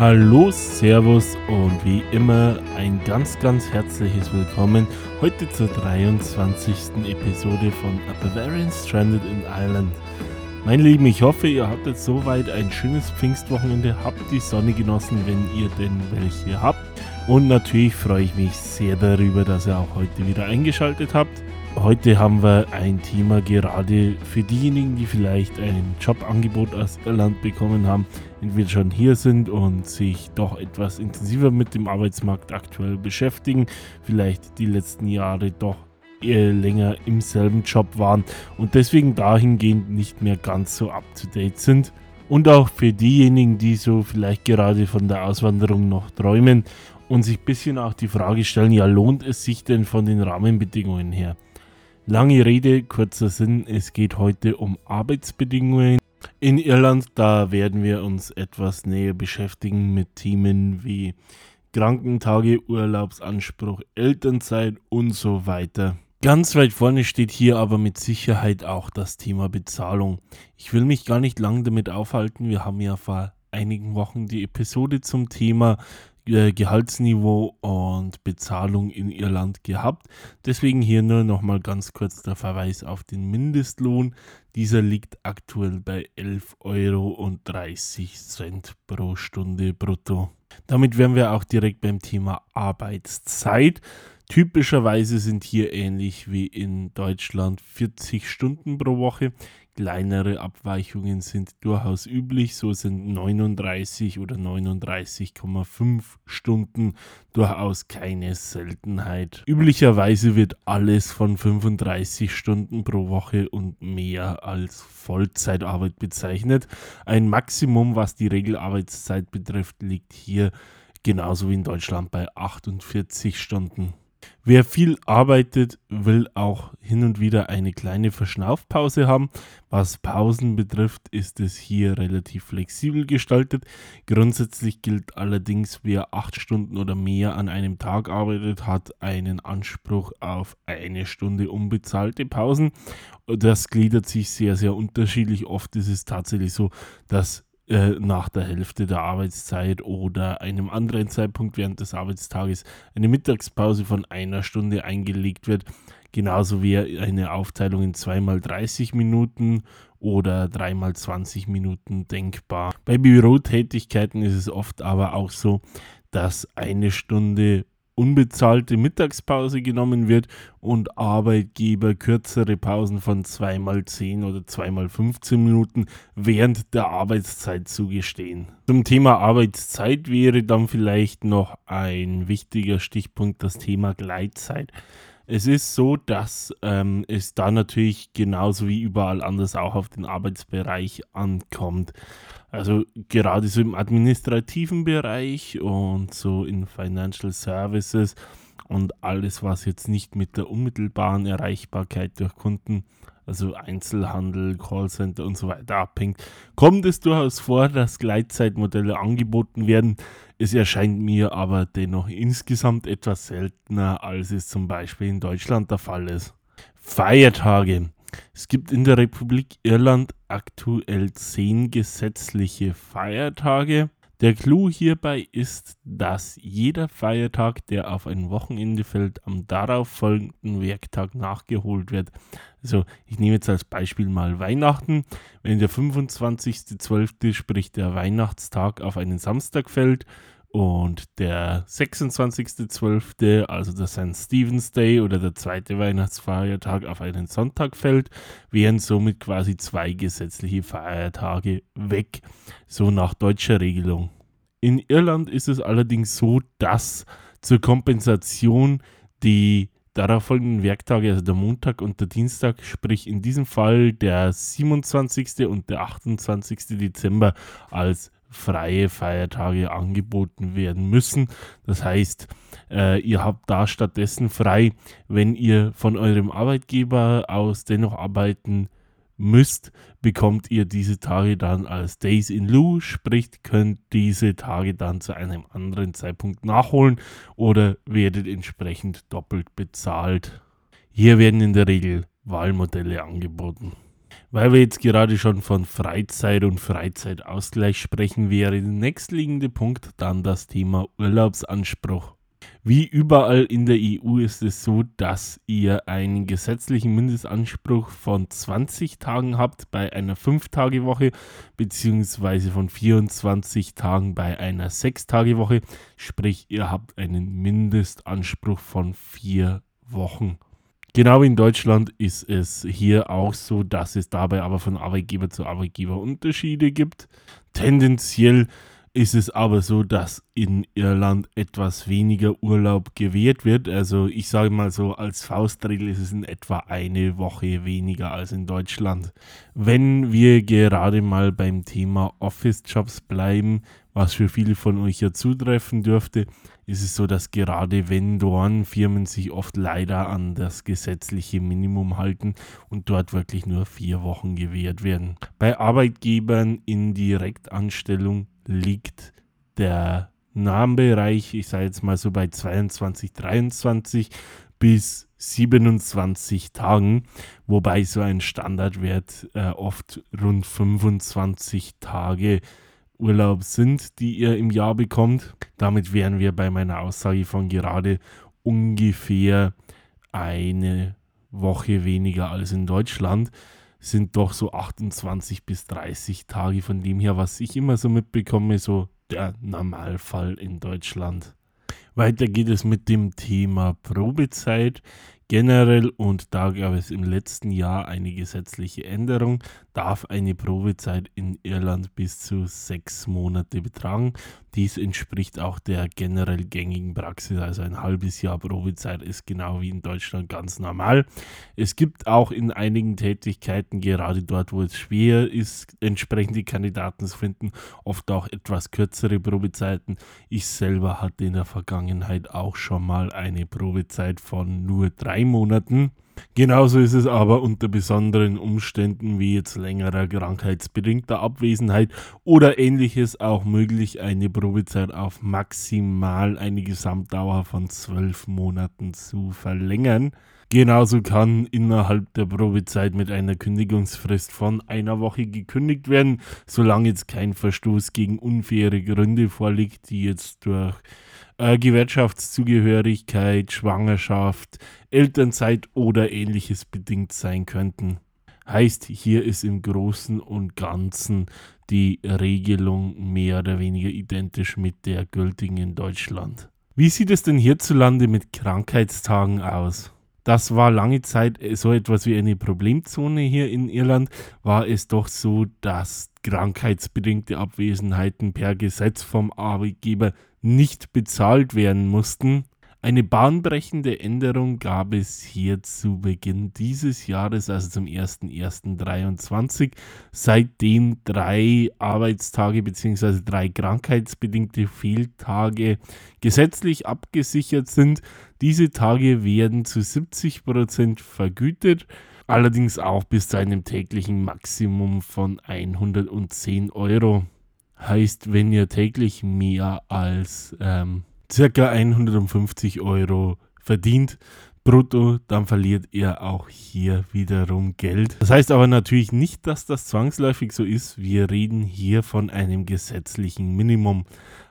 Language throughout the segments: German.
Hallo, Servus und wie immer ein ganz, ganz herzliches Willkommen heute zur 23. Episode von A Bavarian Stranded in Ireland. Mein Lieben, ich hoffe, ihr hattet soweit ein schönes Pfingstwochenende, habt die Sonne genossen, wenn ihr denn welche habt. Und natürlich freue ich mich sehr darüber, dass ihr auch heute wieder eingeschaltet habt. Heute haben wir ein Thema gerade für diejenigen, die vielleicht ein Jobangebot aus Irland bekommen haben, entweder schon hier sind und sich doch etwas intensiver mit dem Arbeitsmarkt aktuell beschäftigen, vielleicht die letzten Jahre doch eher länger im selben Job waren und deswegen dahingehend nicht mehr ganz so up-to-date sind. Und auch für diejenigen, die so vielleicht gerade von der Auswanderung noch träumen und sich ein bisschen auch die Frage stellen, ja, lohnt es sich denn von den Rahmenbedingungen her? Lange Rede, kurzer Sinn, es geht heute um Arbeitsbedingungen in Irland. Da werden wir uns etwas näher beschäftigen mit Themen wie Krankentage, Urlaubsanspruch, Elternzeit und so weiter. Ganz weit vorne steht hier aber mit Sicherheit auch das Thema Bezahlung. Ich will mich gar nicht lang damit aufhalten. Wir haben ja vor einigen Wochen die Episode zum Thema Gehaltsniveau und Bezahlung in Irland gehabt. Deswegen hier nur noch mal ganz kurz der Verweis auf den Mindestlohn. Dieser liegt aktuell bei 11,30 Euro pro Stunde brutto. Damit wären wir auch direkt beim Thema Arbeitszeit. Typischerweise sind hier ähnlich wie in Deutschland 40 Stunden pro Woche. Kleinere Abweichungen sind durchaus üblich, so sind 39 oder 39,5 Stunden durchaus keine Seltenheit. Üblicherweise wird alles von 35 Stunden pro Woche und mehr als Vollzeitarbeit bezeichnet. Ein Maximum, was die Regelarbeitszeit betrifft, liegt hier genauso wie in Deutschland bei 48 Stunden. Wer viel arbeitet, will auch hin und wieder eine kleine Verschnaufpause haben. Was Pausen betrifft, ist es hier relativ flexibel gestaltet. Grundsätzlich gilt allerdings, wer acht Stunden oder mehr an einem Tag arbeitet, hat einen Anspruch auf eine Stunde unbezahlte Pausen. Das gliedert sich sehr, sehr unterschiedlich. Oft ist es tatsächlich so, dass äh, nach der Hälfte der Arbeitszeit oder einem anderen Zeitpunkt während des Arbeitstages eine Mittagspause von einer Stunde eingelegt wird. Genauso wie eine Aufteilung in zweimal 30 Minuten oder dreimal 20 Minuten denkbar. Bei Bürotätigkeiten ist es oft aber auch so, dass eine Stunde unbezahlte Mittagspause genommen wird und Arbeitgeber kürzere Pausen von 2x10 oder 2x15 Minuten während der Arbeitszeit zugestehen. Zum Thema Arbeitszeit wäre dann vielleicht noch ein wichtiger Stichpunkt das Thema Gleitzeit. Es ist so, dass ähm, es da natürlich genauso wie überall anders auch auf den Arbeitsbereich ankommt. Also gerade so im administrativen Bereich und so in Financial Services und alles, was jetzt nicht mit der unmittelbaren Erreichbarkeit durch Kunden, also Einzelhandel, Callcenter und so weiter abhängt, kommt es durchaus vor, dass Gleitzeitmodelle angeboten werden. Es erscheint mir aber dennoch insgesamt etwas seltener, als es zum Beispiel in Deutschland der Fall ist. Feiertage. Es gibt in der Republik Irland aktuell zehn gesetzliche Feiertage. Der Clou hierbei ist, dass jeder Feiertag, der auf ein Wochenende fällt, am darauffolgenden Werktag nachgeholt wird. Also ich nehme jetzt als Beispiel mal Weihnachten. Wenn der 25.12., sprich der Weihnachtstag, auf einen Samstag fällt und der 26.12., also der St. Stephen's Day oder der zweite Weihnachtsfeiertag auf einen Sonntag fällt, wären somit quasi zwei gesetzliche Feiertage weg, so nach deutscher Regelung. In Irland ist es allerdings so, dass zur Kompensation die darauf folgenden Werktage, also der Montag und der Dienstag, sprich in diesem Fall der 27. und der 28. Dezember als freie Feiertage angeboten werden müssen. Das heißt, äh, ihr habt da stattdessen frei, wenn ihr von eurem Arbeitgeber aus dennoch arbeiten müsst, bekommt ihr diese Tage dann als Days in lieu, sprich könnt diese Tage dann zu einem anderen Zeitpunkt nachholen oder werdet entsprechend doppelt bezahlt. Hier werden in der Regel Wahlmodelle angeboten. Weil wir jetzt gerade schon von Freizeit und Freizeitausgleich sprechen, wäre der nächstliegende Punkt dann das Thema Urlaubsanspruch. Wie überall in der EU ist es so, dass ihr einen gesetzlichen Mindestanspruch von 20 Tagen habt bei einer 5-Tage-Woche beziehungsweise von 24 Tagen bei einer 6-Tage-Woche. Sprich, ihr habt einen Mindestanspruch von 4 Wochen. Genau in Deutschland ist es hier auch so, dass es dabei aber von Arbeitgeber zu Arbeitgeber Unterschiede gibt. Tendenziell ist es aber so, dass in Irland etwas weniger Urlaub gewährt wird. Also ich sage mal so, als Faustregel ist es in etwa eine Woche weniger als in Deutschland. Wenn wir gerade mal beim Thema Office-Jobs bleiben, was für viele von euch ja zutreffen dürfte, ist es so, dass gerade Vendoren-Firmen sich oft leider an das gesetzliche Minimum halten und dort wirklich nur vier Wochen gewährt werden. Bei Arbeitgebern in Direktanstellung liegt der Namenbereich, ich sage jetzt mal so bei 22, 23 bis 27 Tagen, wobei so ein Standardwert äh, oft rund 25 Tage Urlaub sind, die ihr im Jahr bekommt. Damit wären wir bei meiner Aussage von gerade ungefähr eine Woche weniger als in Deutschland sind doch so 28 bis 30 Tage von dem her, was ich immer so mitbekomme, so der Normalfall in Deutschland. Weiter geht es mit dem Thema Probezeit generell und da gab es im letzten Jahr eine gesetzliche Änderung, darf eine Probezeit in Irland bis zu sechs Monate betragen. Dies entspricht auch der generell gängigen Praxis, also ein halbes Jahr Probezeit ist genau wie in Deutschland ganz normal. Es gibt auch in einigen Tätigkeiten, gerade dort, wo es schwer ist, entsprechende Kandidaten zu finden, oft auch etwas kürzere Probezeiten. Ich selber hatte in der Vergangenheit auch schon mal eine Probezeit von nur drei Monaten. Genauso ist es aber unter besonderen Umständen wie jetzt längerer krankheitsbedingter Abwesenheit oder ähnliches auch möglich, eine Probezeit auf maximal eine Gesamtdauer von zwölf Monaten zu verlängern. Genauso kann innerhalb der Probezeit mit einer Kündigungsfrist von einer Woche gekündigt werden, solange jetzt kein Verstoß gegen unfaire Gründe vorliegt, die jetzt durch äh, Gewerkschaftszugehörigkeit, Schwangerschaft, Elternzeit oder ähnliches bedingt sein könnten. Heißt, hier ist im Großen und Ganzen die Regelung mehr oder weniger identisch mit der gültigen in Deutschland. Wie sieht es denn hierzulande mit Krankheitstagen aus? Das war lange Zeit so etwas wie eine Problemzone hier in Irland, war es doch so, dass krankheitsbedingte Abwesenheiten per Gesetz vom Arbeitgeber nicht bezahlt werden mussten. Eine bahnbrechende Änderung gab es hier zu Beginn dieses Jahres, also zum 01.01.2023, seitdem drei Arbeitstage bzw. drei krankheitsbedingte Fehltage gesetzlich abgesichert sind. Diese Tage werden zu 70 Prozent vergütet, allerdings auch bis zu einem täglichen Maximum von 110 Euro. Heißt, wenn ihr täglich mehr als ähm, circa 150 Euro verdient, brutto, dann verliert ihr auch hier wiederum Geld. Das heißt aber natürlich nicht, dass das zwangsläufig so ist. Wir reden hier von einem gesetzlichen Minimum.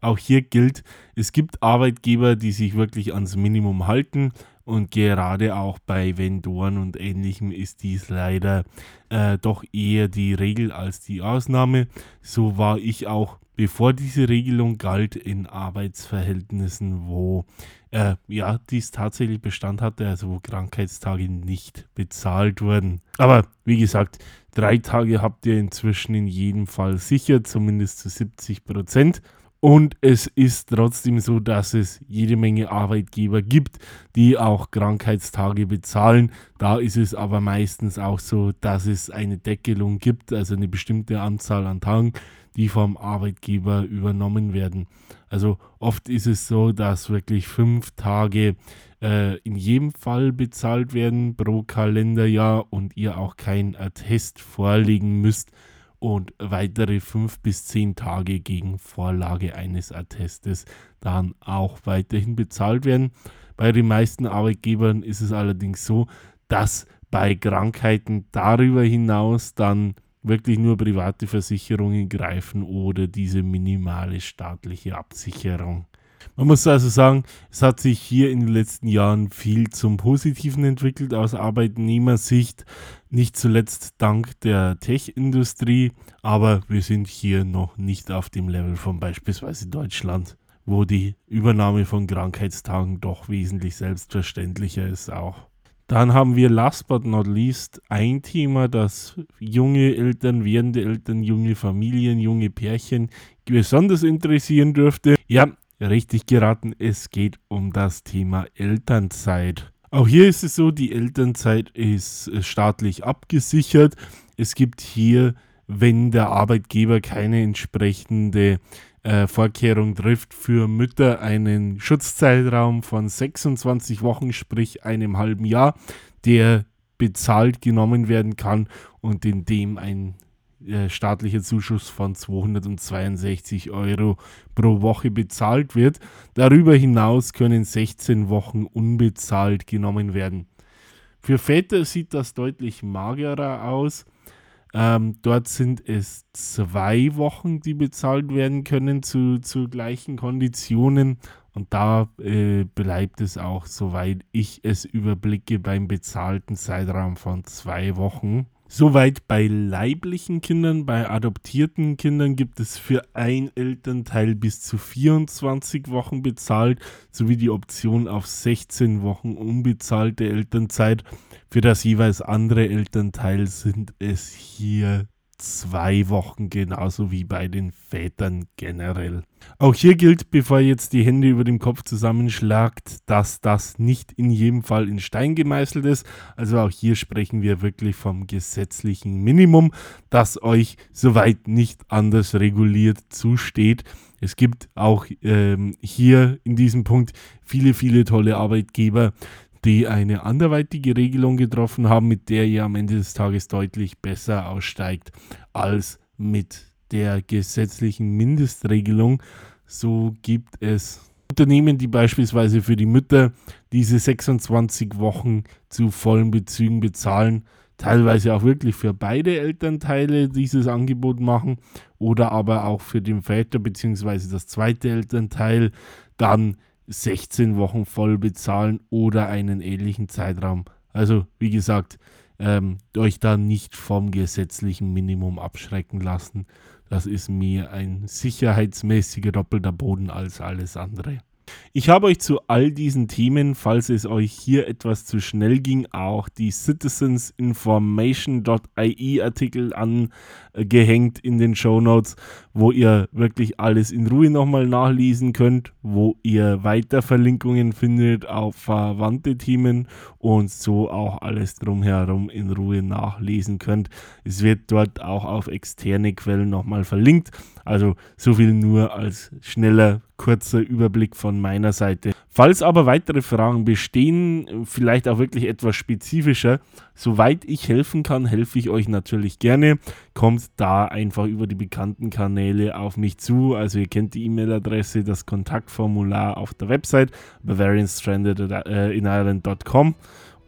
Auch hier gilt, es gibt Arbeitgeber, die sich wirklich ans Minimum halten und gerade auch bei Vendoren und ähnlichem ist dies leider äh, doch eher die Regel als die Ausnahme. So war ich auch, bevor diese Regelung galt, in Arbeitsverhältnissen, wo äh, ja dies tatsächlich Bestand hatte, also wo Krankheitstage nicht bezahlt wurden. Aber wie gesagt, drei Tage habt ihr inzwischen in jedem Fall sicher, zumindest zu 70 Prozent. Und es ist trotzdem so, dass es jede Menge Arbeitgeber gibt, die auch Krankheitstage bezahlen. Da ist es aber meistens auch so, dass es eine Deckelung gibt, also eine bestimmte Anzahl an Tagen, die vom Arbeitgeber übernommen werden. Also oft ist es so, dass wirklich fünf Tage äh, in jedem Fall bezahlt werden pro Kalenderjahr und ihr auch kein Attest vorlegen müsst und weitere fünf bis zehn Tage gegen Vorlage eines Attestes dann auch weiterhin bezahlt werden. Bei den meisten Arbeitgebern ist es allerdings so, dass bei Krankheiten darüber hinaus dann wirklich nur private Versicherungen greifen oder diese minimale staatliche Absicherung. Man muss also sagen, es hat sich hier in den letzten Jahren viel zum Positiven entwickelt aus Arbeitnehmersicht, nicht zuletzt dank der Tech-Industrie, aber wir sind hier noch nicht auf dem Level von beispielsweise Deutschland, wo die Übernahme von Krankheitstagen doch wesentlich selbstverständlicher ist auch. Dann haben wir last but not least ein Thema, das junge Eltern, werdende Eltern, junge Familien, junge Pärchen besonders interessieren dürfte. Ja, richtig geraten, es geht um das Thema Elternzeit. Auch hier ist es so, die Elternzeit ist äh, staatlich abgesichert. Es gibt hier, wenn der Arbeitgeber keine entsprechende äh, Vorkehrung trifft, für Mütter einen Schutzzeitraum von 26 Wochen, sprich einem halben Jahr, der bezahlt genommen werden kann und in dem ein staatlicher Zuschuss von 262 Euro pro Woche bezahlt wird. Darüber hinaus können 16 Wochen unbezahlt genommen werden. Für Väter sieht das deutlich magerer aus. Ähm, dort sind es zwei Wochen, die bezahlt werden können zu, zu gleichen Konditionen. Und da äh, bleibt es auch, soweit ich es überblicke, beim bezahlten Zeitraum von zwei Wochen. Soweit bei leiblichen Kindern, bei adoptierten Kindern gibt es für ein Elternteil bis zu 24 Wochen bezahlt, sowie die Option auf 16 Wochen unbezahlte Elternzeit. Für das jeweils andere Elternteil sind es hier zwei Wochen, genauso wie bei den Vätern generell. Auch hier gilt, bevor ihr jetzt die Hände über dem Kopf zusammenschlagt, dass das nicht in jedem Fall in Stein gemeißelt ist. Also auch hier sprechen wir wirklich vom gesetzlichen Minimum, das euch soweit nicht anders reguliert zusteht. Es gibt auch ähm, hier in diesem Punkt viele, viele tolle Arbeitgeber, die eine anderweitige Regelung getroffen haben, mit der ihr am Ende des Tages deutlich besser aussteigt als mit der gesetzlichen Mindestregelung. So gibt es Unternehmen, die beispielsweise für die Mütter diese 26 Wochen zu vollen Bezügen bezahlen, teilweise auch wirklich für beide Elternteile dieses Angebot machen oder aber auch für den Väter bzw. das zweite Elternteil dann 16 Wochen voll bezahlen oder einen ähnlichen Zeitraum. Also wie gesagt, ähm, euch da nicht vom gesetzlichen Minimum abschrecken lassen. Das ist mir ein sicherheitsmäßiger doppelter Boden als alles andere. Ich habe euch zu all diesen Themen, falls es euch hier etwas zu schnell ging, auch die citizensinformation.ie Artikel angehängt in den Show Notes, wo ihr wirklich alles in Ruhe nochmal nachlesen könnt, wo ihr weiter Verlinkungen findet auf verwandte Themen und so auch alles drumherum in Ruhe nachlesen könnt. Es wird dort auch auf externe Quellen nochmal verlinkt. Also so viel nur als schneller, kurzer Überblick von meiner Seite. Falls aber weitere Fragen bestehen, vielleicht auch wirklich etwas spezifischer, soweit ich helfen kann, helfe ich euch natürlich gerne. Kommt da einfach über die bekannten Kanäle auf mich zu. Also ihr kennt die E-Mail-Adresse, das Kontaktformular auf der Website bavarianstrandedireland.com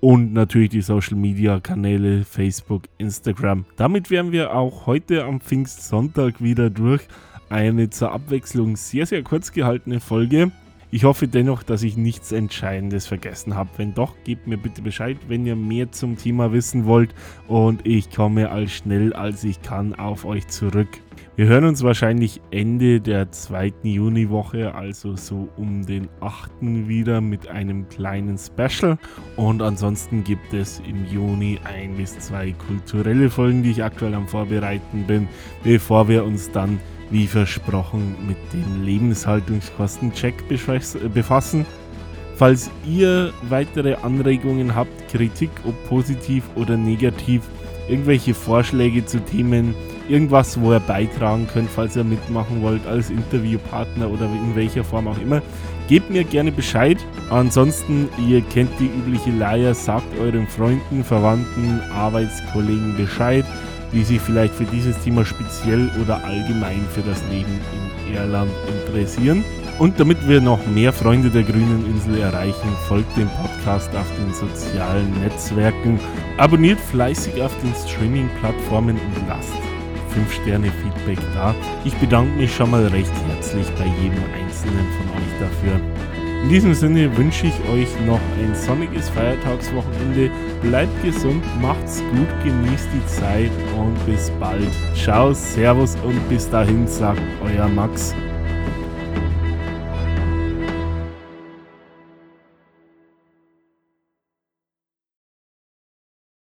und natürlich die Social Media Kanäle Facebook, Instagram. Damit wären wir auch heute am Pfingstsonntag wieder durch. Eine zur Abwechslung sehr, sehr kurz gehaltene Folge. Ich hoffe dennoch, dass ich nichts Entscheidendes vergessen habe. Wenn doch, gebt mir bitte Bescheid, wenn ihr mehr zum Thema wissen wollt und ich komme als schnell als ich kann auf euch zurück. Wir hören uns wahrscheinlich Ende der zweiten Juniwoche, also so um den 8. wieder mit einem kleinen Special. Und ansonsten gibt es im Juni ein bis zwei kulturelle Folgen, die ich aktuell am Vorbereiten bin, bevor wir uns dann, wie versprochen, mit dem Lebenshaltungskostencheck befassen. Falls ihr weitere Anregungen habt, Kritik, ob positiv oder negativ, irgendwelche Vorschläge zu Themen, irgendwas, wo ihr beitragen könnt, falls ihr mitmachen wollt als Interviewpartner oder in welcher Form auch immer. Gebt mir gerne Bescheid. Ansonsten, ihr kennt die übliche Leier, sagt euren Freunden, Verwandten, Arbeitskollegen Bescheid, die sich vielleicht für dieses Thema speziell oder allgemein für das Leben in Irland interessieren. Und damit wir noch mehr Freunde der grünen Insel erreichen, folgt dem Podcast auf den sozialen Netzwerken, abonniert fleißig auf den Streaming-Plattformen und lasst 5-Sterne-Feedback da. Ich bedanke mich schon mal recht herzlich bei jedem einzelnen von euch dafür. In diesem Sinne wünsche ich euch noch ein sonniges Feiertagswochenende. Bleibt gesund, macht's gut, genießt die Zeit und bis bald. Ciao, Servus und bis dahin sagt euer Max.